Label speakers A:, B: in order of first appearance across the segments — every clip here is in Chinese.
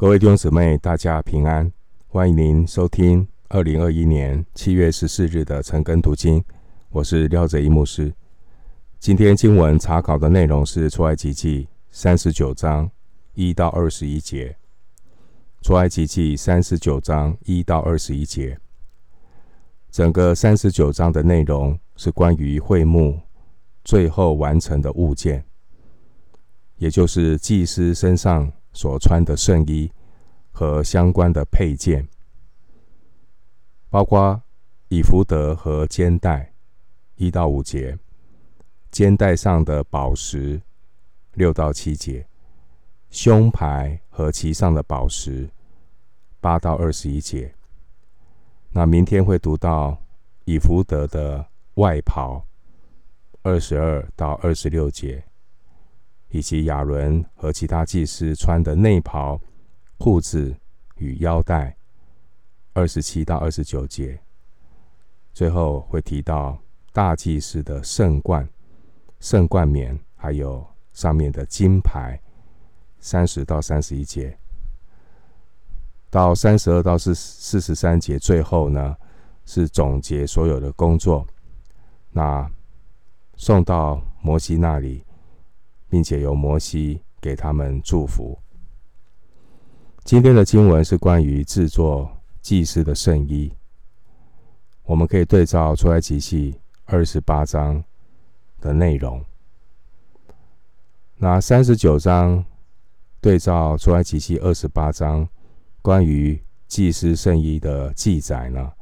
A: 各位弟兄姊妹，大家平安！欢迎您收听二零二一年七月十四日的晨更读经。我是廖哲一牧师。今天经文查考的内容是出埃及记三十九章一到二十一节。出埃及记三十九章一到二十一节，整个三十九章的内容是关于会幕最后完成的物件，也就是祭司身上所穿的圣衣和相关的配件，包括以弗得和肩带一到五节，肩带上的宝石六到七节，胸牌和其上的宝石八到二十一节。那明天会读到以弗得的外袍二十二到二十六节。以及亚伦和其他祭司穿的内袍、裤子与腰带，二十七到二十九节。最后会提到大祭司的圣冠、圣冠冕，还有上面的金牌，三十到三十一节。到三十二到四四十三节，最后呢是总结所有的工作，那送到摩西那里。并且由摩西给他们祝福。今天的经文是关于制作祭司的圣衣，我们可以对照出埃及记二十八章的内容。那三十九章对照出埃及记二十八章关于祭司圣衣的记载呢，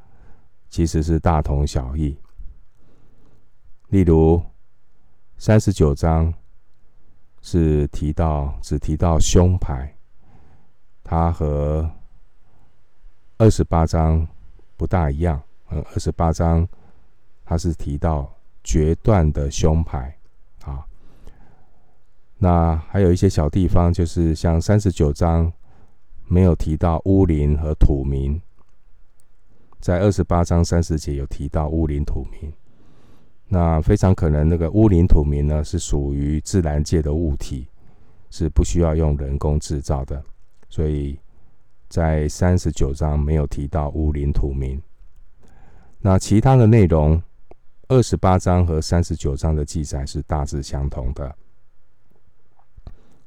A: 其实是大同小异。例如三十九章。是提到只提到胸牌，它和二十八章不大一样。呃，二十八章它是提到决断的胸牌啊。那还有一些小地方，就是像三十九章没有提到乌林和土民，在二十八章三十节有提到乌林土民。那非常可能，那个乌灵土民呢，是属于自然界的物体，是不需要用人工制造的，所以在三十九章没有提到乌灵土民。那其他的内容，二十八章和三十九章的记载是大致相同的。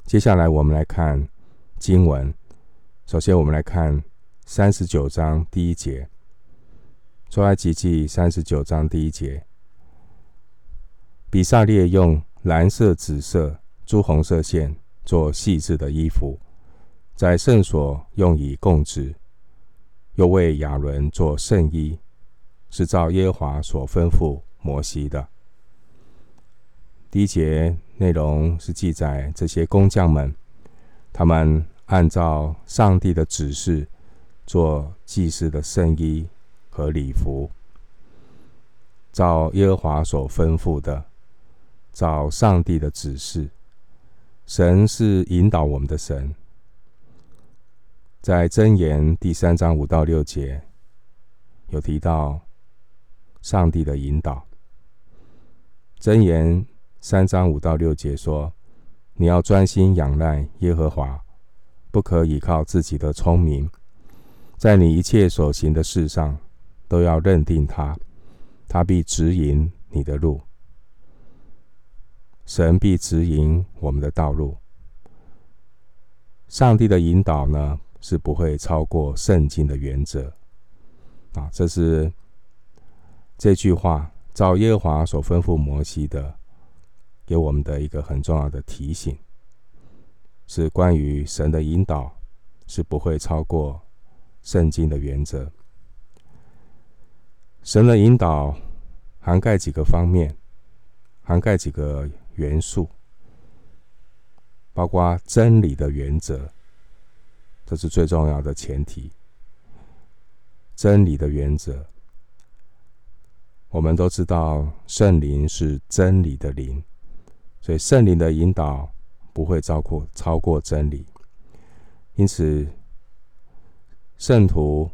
A: 接下来我们来看经文，首先我们来看三十九章第一节，出埃及记三十九章第一节。比萨列用蓝色、紫色、朱红色线做细致的衣服，在圣所用以供职，又为亚伦做圣衣，是照耶和华所吩咐摩西的。第一节内容是记载这些工匠们，他们按照上帝的指示做祭司的圣衣和礼服，照耶和华所吩咐的。照上帝的指示，神是引导我们的神。在箴言第三章五到六节，有提到上帝的引导。箴言三章五到六节说：“你要专心仰赖耶和华，不可倚靠自己的聪明，在你一切所行的事上，都要认定他，他必指引你的路。”神必指引我们的道路。上帝的引导呢，是不会超过圣经的原则。啊，这是这句话照耶和华所吩咐摩西的，给我们的一个很重要的提醒，是关于神的引导是不会超过圣经的原则。神的引导涵盖几个方面，涵盖几个。元素包括真理的原则，这是最重要的前提。真理的原则，我们都知道圣灵是真理的灵，所以圣灵的引导不会超过超过真理。因此，圣徒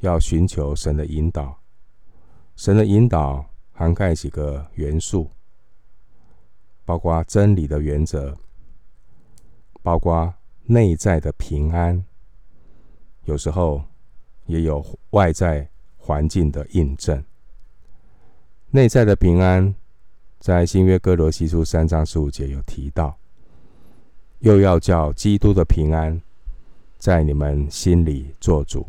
A: 要寻求神的引导。神的引导涵盖几个元素。包括真理的原则，包括内在的平安有时候也有外在环境的印证。内在的平安，在新约哥罗西书三章十五节有提到，又要叫基督的平安在你们心里作主。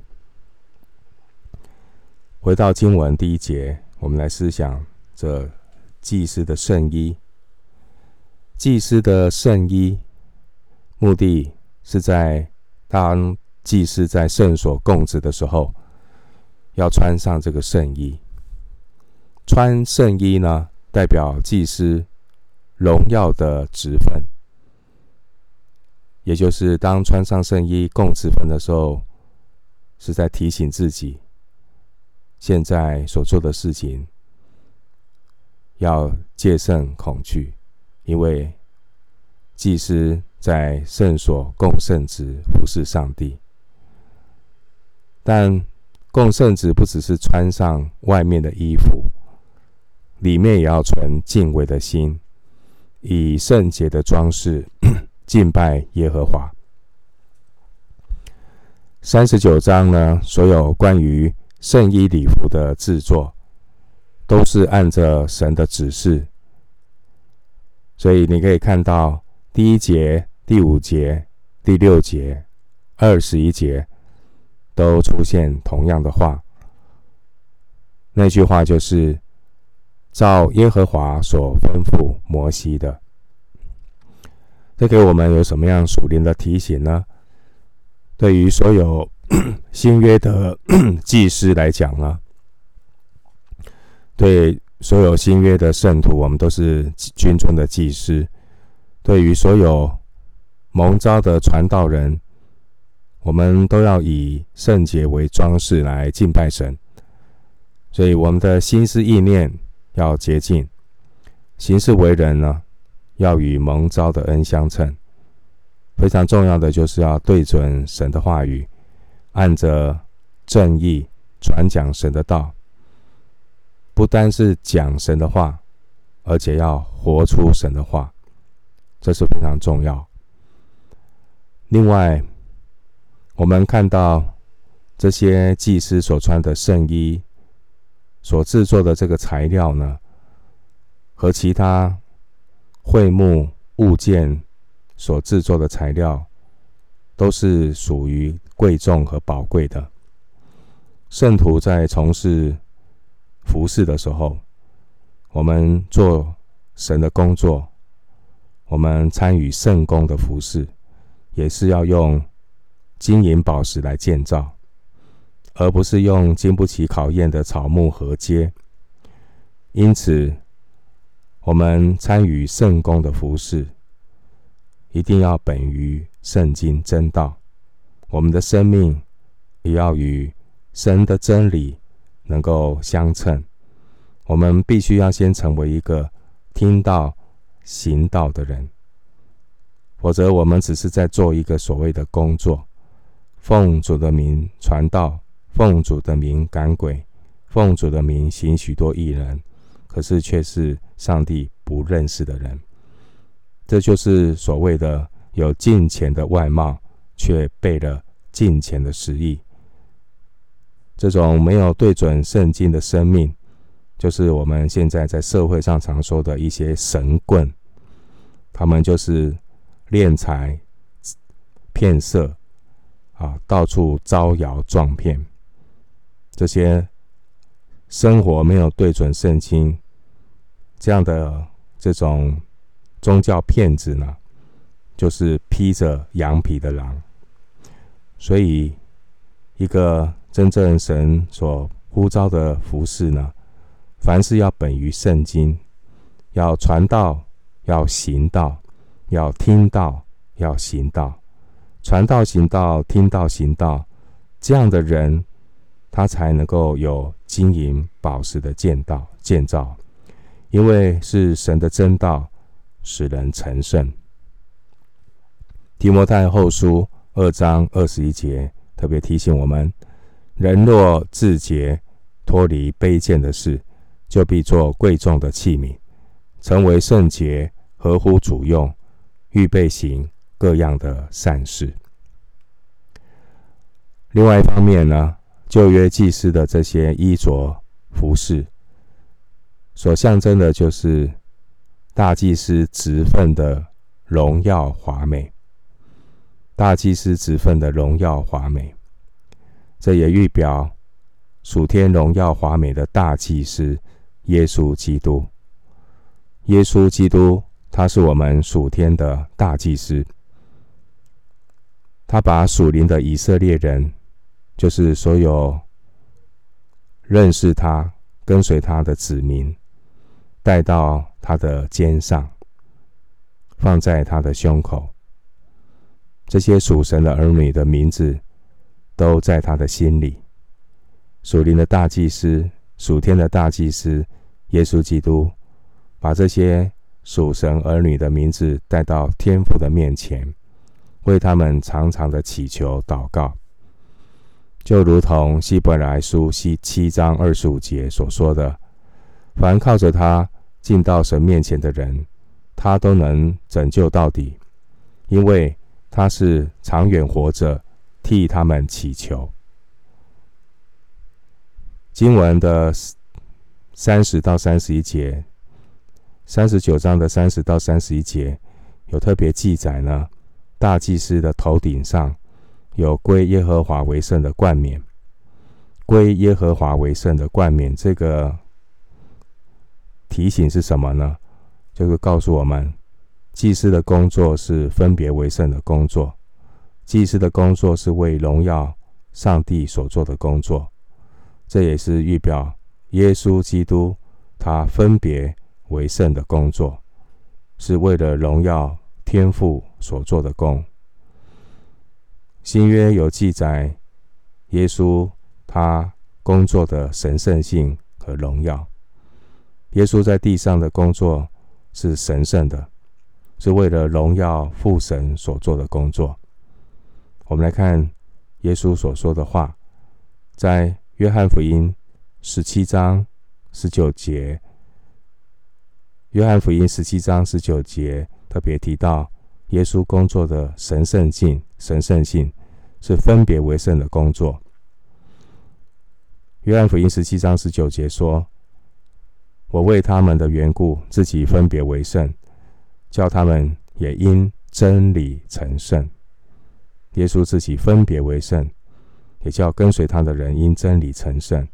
A: 回到经文第一节，我们来思想这祭司的圣衣。祭司的圣衣，目的是在当祭司在圣所供职的时候，要穿上这个圣衣。穿圣衣呢，代表祭司荣耀的职分，也就是当穿上圣衣供职分的时候，是在提醒自己。现在所做的事情，要戒慎恐惧，因为祭司在圣所供圣职，服侍上帝。但供圣职不只是穿上外面的衣服，里面也要存敬畏的心，以圣洁的装饰 敬拜耶和华。三十九章呢，所有关于圣衣礼服的制作，都是按着神的指示，所以你可以看到第一节、第五节、第六节、二十一节都出现同样的话。那句话就是照耶和华所吩咐摩西的。这给我们有什么样属灵的提醒呢？对于所有。新约的 祭司来讲呢，对所有新约的圣徒，我们都是军中的祭司；对于所有蒙召的传道人，我们都要以圣洁为装饰来敬拜神。所以，我们的心思意念要洁净，行事为人呢，要与蒙召的恩相称。非常重要的就是要对准神的话语。按着正义传讲神的道，不单是讲神的话，而且要活出神的话，这是非常重要。另外，我们看到这些祭司所穿的圣衣所制作的这个材料呢，和其他会幕物件所制作的材料，都是属于。贵重和宝贵的圣徒在从事服事的时候，我们做神的工作，我们参与圣工的服事，也是要用金银宝石来建造，而不是用经不起考验的草木禾秸。因此，我们参与圣工的服事，一定要本于圣经真道。我们的生命也要与神的真理能够相称。我们必须要先成为一个听到、行道的人，否则我们只是在做一个所谓的工作，奉主的名传道，奉主的名赶鬼，奉主的名行许多异能，可是却是上帝不认识的人。这就是所谓的有敬虔的外貌，却背了。金钱的实意，这种没有对准圣经的生命，就是我们现在在社会上常说的一些神棍，他们就是敛财骗色啊，到处招摇撞骗。这些生活没有对准圣经，这样的这种宗教骗子呢，就是披着羊皮的狼。所以，一个真正神所呼召的服饰呢，凡事要本于圣经，要传道，要行道，要听道，要行道，传道行道，听道行道，这样的人，他才能够有金银宝石的建造建造，因为是神的真道，使人成圣。提摩太后书。二章二十一节特别提醒我们：人若自洁，脱离卑贱的事，就必做贵重的器皿，成为圣洁，合乎主用，预备行各样的善事。另外一方面呢，旧约祭司的这些衣着服饰，所象征的就是大祭司职分的荣耀华美。大祭司职分的荣耀华美，这也预表属天荣耀华美的大祭司耶稣基督。耶稣基督，他是我们属天的大祭司。他把属灵的以色列人，就是所有认识他、跟随他的子民，带到他的肩上，放在他的胸口。这些属神的儿女的名字，都在他的心里。属灵的大祭司、属天的大祭司耶稣基督，把这些属神儿女的名字带到天父的面前。为他们常常的祈求祷告，就如同希伯来书七七章二十五节所说的：“凡靠着他进到神面前的人，他都能拯救到底，因为他是长远活着，替他们祈求。”经文的三十到三十一节，三十九章的三十到三十一节有特别记载呢。大祭司的头顶上有归耶和华为圣的冠冕，归耶和华为圣的冠冕，这个提醒是什么呢？就是告诉我们，祭司的工作是分别为圣的工作，祭司的工作是为荣耀上帝所做的工作，这也是预表耶稣基督他分别为圣的工作，是为了荣耀。天父所做的工，新约有记载耶稣他工作的神圣性和荣耀。耶稣在地上的工作是神圣的，是为了荣耀父神所做的工作。我们来看耶稣所说的话，在约翰福音十七章十九节。约翰福音十七章十九节。特别提到耶稣工作的神圣性，神圣性是分别为圣的工作。约翰福音十七章十九节说：“我为他们的缘故，自己分别为圣，叫他们也因真理成圣。”耶稣自己分别为圣，也叫跟随他的人因真理成圣。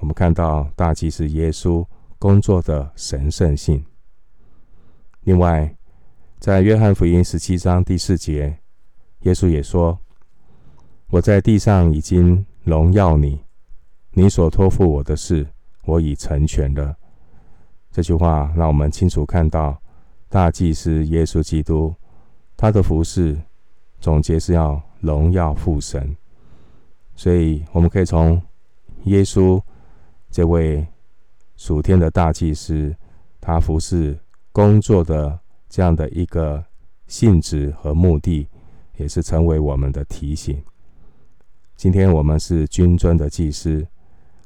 A: 我们看到大祭司耶稣工作的神圣性。另外，在约翰福音十七章第四节，耶稣也说：“我在地上已经荣耀你，你所托付我的事，我已成全了。”这句话让我们清楚看到，大祭司耶稣基督他的服事总结是要荣耀父神。所以，我们可以从耶稣这位属天的大祭司，他服侍。工作的这样的一个性质和目的，也是成为我们的提醒。今天我们是君尊的祭司，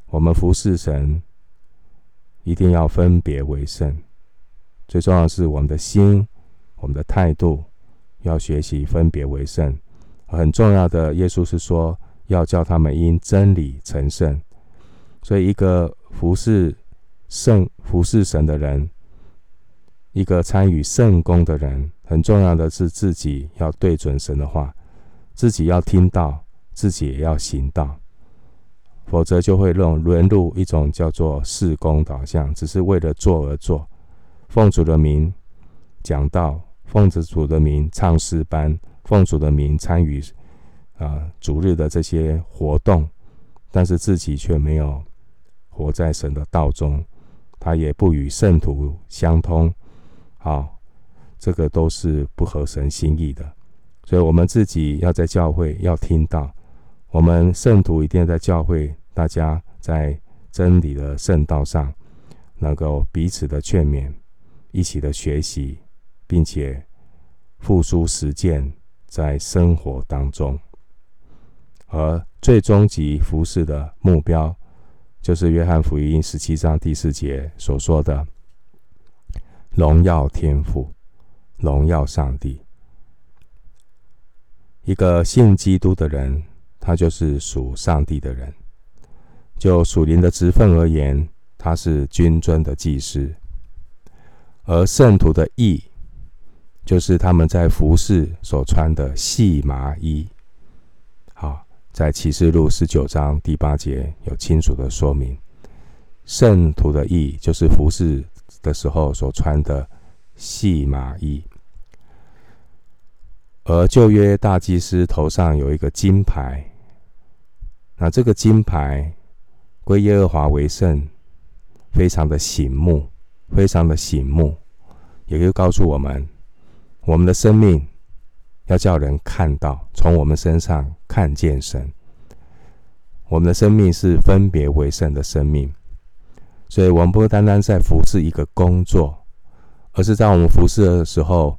A: 我们服侍神，一定要分别为圣。最重要的是我们的心，我们的态度要学习分别为圣。很重要的，耶稣是说要叫他们因真理成圣。所以，一个服侍圣、服侍神的人。一个参与圣工的人，很重要的是自己要对准神的话，自己要听到，自己也要行道，否则就会沦沦入一种叫做事工导向，只是为了做而做，奉主的名讲道，奉子主的名唱诗班，奉主的名参与啊主日的这些活动，但是自己却没有活在神的道中，他也不与圣徒相通。好，这个都是不合神心意的，所以我们自己要在教会要听到，我们圣徒一定要在教会，大家在真理的圣道上，能够彼此的劝勉，一起的学习，并且付诸实践在生活当中，而最终极服饰的目标，就是约翰福音十七章第四节所说的。荣耀天赋，荣耀上帝。一个信基督的人，他就是属上帝的人。就属灵的职分而言，他是君尊的祭司。而圣徒的义，就是他们在服侍所穿的细麻衣。好，在启示录十九章第八节有清楚的说明，圣徒的意就是服侍的时候所穿的细麻衣。而旧约大祭司头上有一个金牌，那这个金牌归耶和华为圣，非常的醒目，非常的醒目，也就告诉我们，我们的生命要叫人看到，从我们身上看见神。我们的生命是分别为圣的生命，所以我们不单单在服侍一个工作，而是在我们服侍的时候。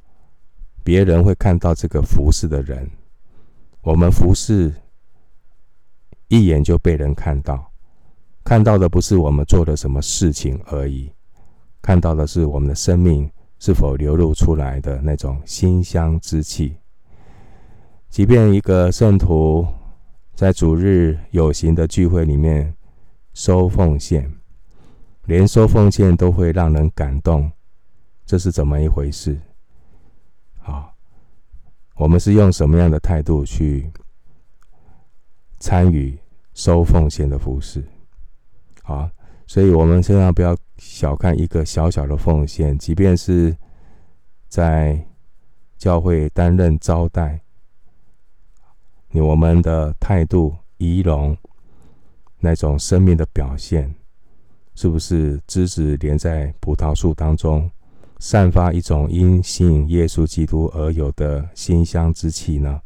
A: 别人会看到这个服侍的人，我们服侍一眼就被人看到，看到的不是我们做的什么事情而已，看到的是我们的生命是否流露出来的那种馨香之气。即便一个圣徒在主日有形的聚会里面收奉献，连收奉献都会让人感动，这是怎么一回事？好，我们是用什么样的态度去参与收奉献的服事？好，所以我们千万不要小看一个小小的奉献，即便是在教会担任招待，我们的态度、仪容，那种生命的表现，是不是枝子连在葡萄树当中？散发一种因信耶稣基督而有的馨香之气呢？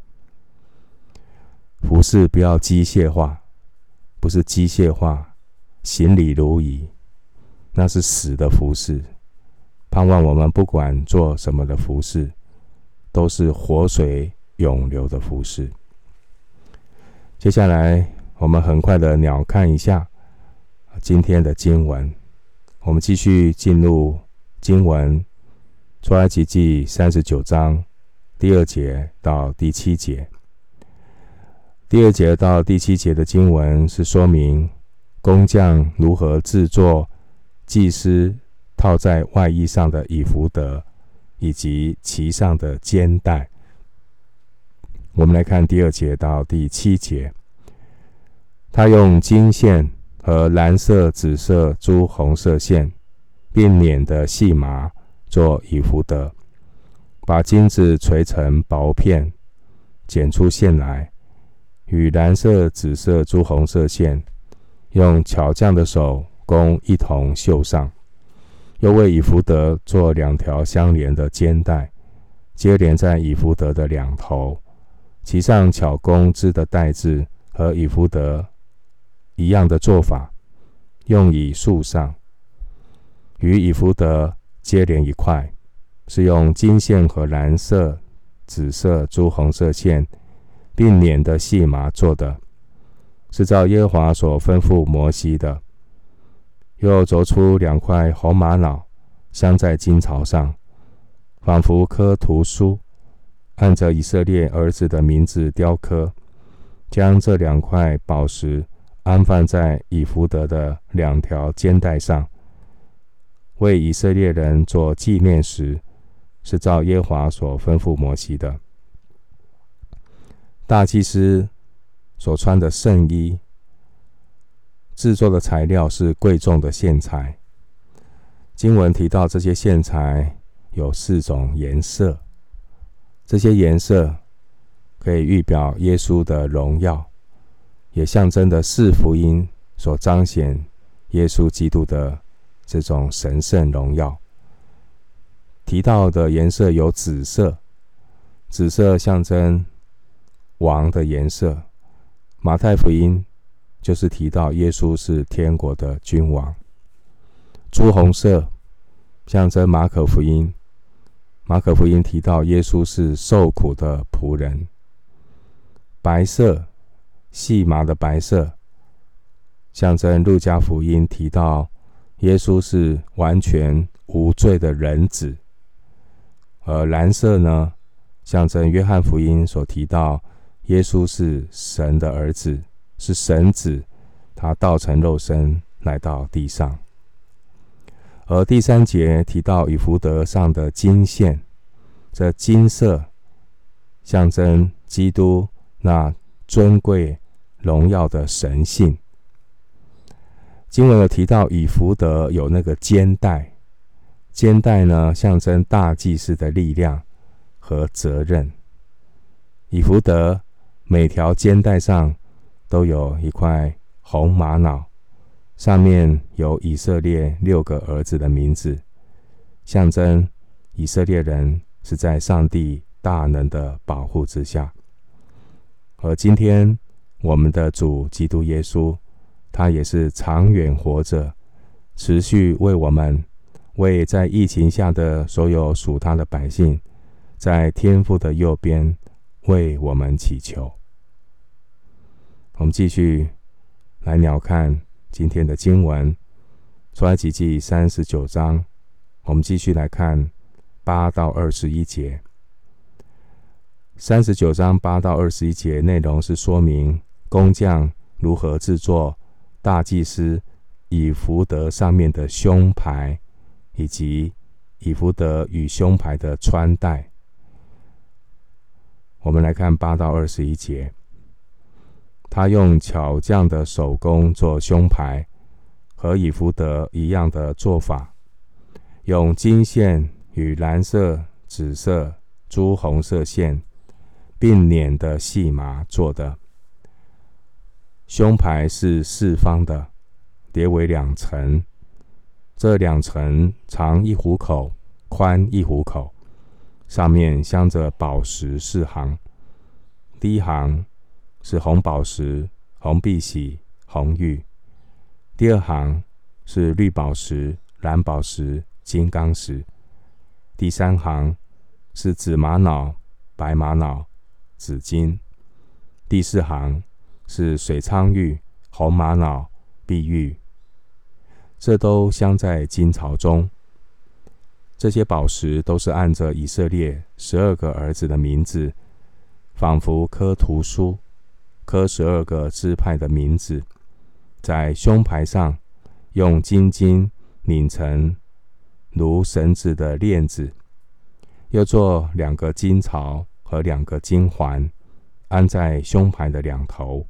A: 服事不要机械化，不是机械化，行礼如仪，那是死的服饰。盼望我们不管做什么的服饰，都是活水永流的服饰。接下来，我们很快的鸟看一下今天的经文，我们继续进入。经文，出埃及记三十九章第二节到第七节。第二节到第七节的经文是说明工匠如何制作祭司套在外衣上的以弗德，以及其上的肩带。我们来看第二节到第七节，他用金线和蓝色、紫色、朱红色线。并捻的细麻做以弗德，把金子锤成薄片，剪出线来，与蓝色、紫色、朱红色线，用巧匠的手工一同绣上。又为以弗得做两条相连的肩带，接连在以弗得的两头，其上巧工织的带子和以弗得一样的做法，用以束上。与以弗得接连一块，是用金线和蓝色、紫色、朱红色线并捻的细麻做的，是照耶和华所吩咐摩西的。又凿出两块红玛瑙，镶在金槽上，仿佛刻图书，按着以色列儿子的名字雕刻，将这两块宝石安放在以弗得的两条肩带上。为以色列人做纪念石，是照耶和华所吩咐摩西的。大祭司所穿的圣衣，制作的材料是贵重的线材。经文提到这些线材有四种颜色，这些颜色可以预表耶稣的荣耀，也象征着四福音所彰显耶稣基督的。这种神圣荣耀提到的颜色有紫色，紫色象征王的颜色。马太福音就是提到耶稣是天国的君王。朱红色象征马可福音，马可福音提到耶稣是受苦的仆人。白色，细麻的白色，象征路加福音提到。耶稣是完全无罪的人子，而蓝色呢，象征约翰福音所提到耶稣是神的儿子，是神子，他道成肉身来到地上。而第三节提到以弗得上的金线，这金色象征基督那尊贵荣耀的神性。经文有提到以弗得有那个肩带，肩带呢象征大祭司的力量和责任。以弗得每条肩带上都有一块红玛瑙。上面有以色列六个儿子的名字，象征以色列人是在上帝大能的保护之下。而今天我们的主基督耶稣，他也是长远活着，持续为我们、为在疫情下的所有属他的百姓，在天父的右边为我们祈求。我们继续来鸟瞰。今天的经文，出埃及记三十九章，我们继续来看八到二十一节。三十九章八到二十一节内容是说明工匠如何制作大祭司以弗得上面的胸牌，以及以弗得与胸牌的穿戴。我们来看八到二十一节。他用巧匠的手工做胸牌，和以弗得一样的做法，用金线与蓝色、紫色、朱红色线并捻的细麻做的。胸牌是四方的，叠为两层，这两层长一虎口，宽一虎口，上面镶着宝石四行，第一行。是红宝石、红碧玺、红玉。第二行是绿宝石、蓝宝石、金刚石。第三行是紫玛瑙、白玛瑙、紫金。第四行是水苍玉、红玛瑙、碧玉。这都镶在金槽中。这些宝石都是按着以色列十二个儿子的名字，仿佛刻图书。刻十二个支派的名字，在胸牌上用金筋拧成如绳子的链子，又做两个金槽和两个金环，安在胸牌的两头。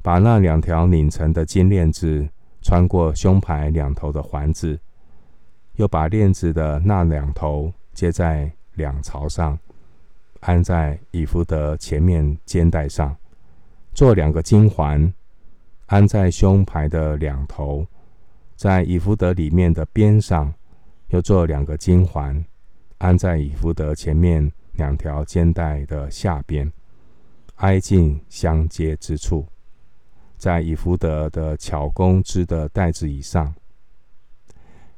A: 把那两条拧成的金链子穿过胸牌两头的环子，又把链子的那两头接在两槽上，安在以弗得前面肩带上。做两个金环，安在胸牌的两头，在以弗德里面的边上，又做两个金环，安在以弗德前面两条肩带的下边，挨近相接之处，在以弗德的巧工织的带子以上，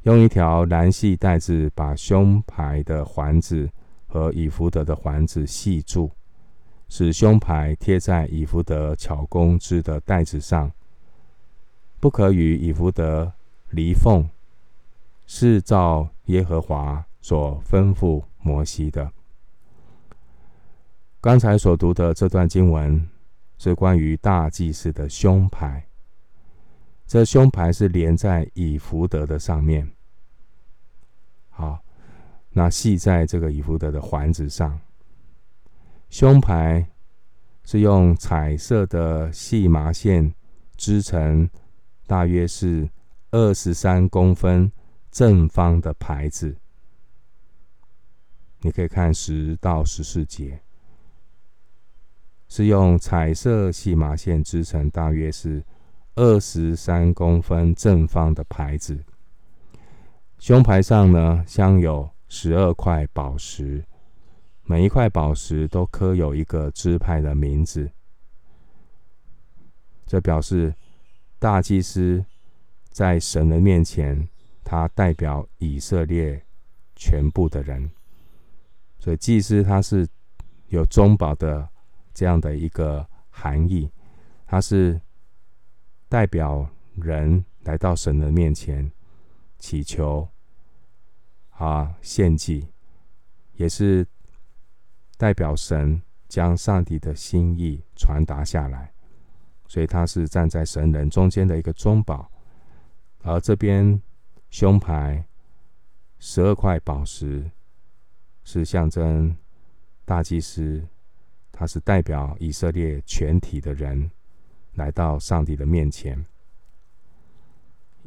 A: 用一条蓝细带子把胸牌的环子和以弗德的环子系住。使胸牌贴在以弗得巧工织的袋子上，不可与以弗得离缝，是照耶和华所吩咐摩西的。刚才所读的这段经文是关于大祭司的胸牌，这胸牌是连在以弗得的上面，好，那系在这个以弗得的环子上。胸牌是用彩色的细麻线织成，大约是二十三公分正方的牌子。你可以看十到十四节，是用彩色细麻线织成，大约是二十三公分正方的牌子。胸牌上呢，镶有十二块宝石。每一块宝石都刻有一个支派的名字，这表示大祭司在神的面前，他代表以色列全部的人，所以祭司他是有中保的这样的一个含义，他是代表人来到神的面前祈求啊献祭，也是。代表神将上帝的心意传达下来，所以他是站在神人中间的一个中保。而这边胸牌十二块宝石是象征大祭司，他是代表以色列全体的人来到上帝的面前。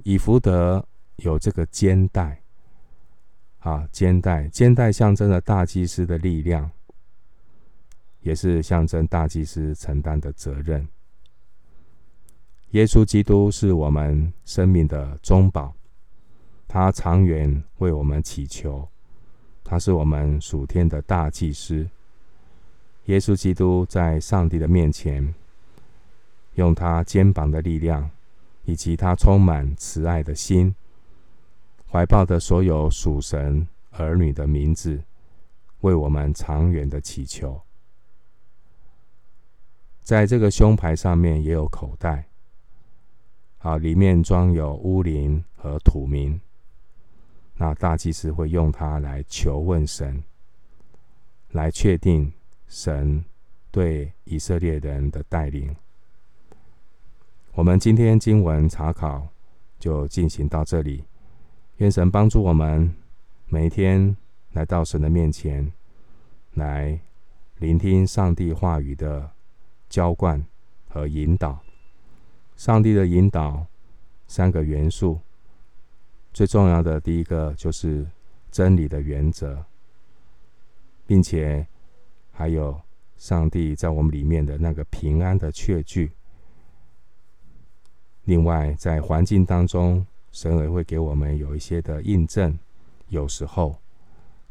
A: 以弗得有这个肩带。啊，肩带，肩带象征了大祭司的力量，也是象征大祭司承担的责任。耶稣基督是我们生命的中保，他长远为我们祈求，他是我们属天的大祭司。耶稣基督在上帝的面前，用他肩膀的力量，以及他充满慈爱的心。怀抱的所有属神儿女的名字，为我们长远的祈求。在这个胸牌上面也有口袋，啊，里面装有乌灵和土民。那大祭司会用它来求问神，来确定神对以色列人的带领。我们今天经文查考就进行到这里。愿神帮助我们，每天来到神的面前，来聆听上帝话语的浇灌和引导。上帝的引导，三个元素，最重要的第一个就是真理的原则，并且还有上帝在我们里面的那个平安的确据。另外，在环境当中。神也会给我们有一些的印证，有时候，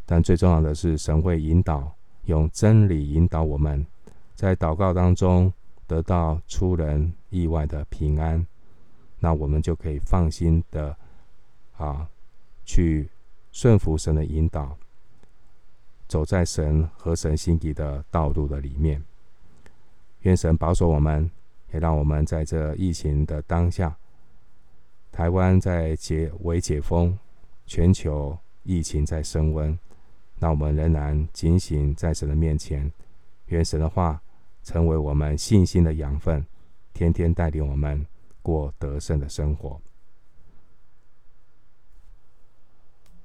A: 但最重要的是，神会引导，用真理引导我们，在祷告当中得到出人意外的平安，那我们就可以放心的啊，去顺服神的引导，走在神和神心意的道路的里面。愿神保守我们，也让我们在这疫情的当下。台湾在解微解封，全球疫情在升温，那我们仍然警醒在神的面前，愿神的话成为我们信心的养分，天天带领我们过得胜的生活。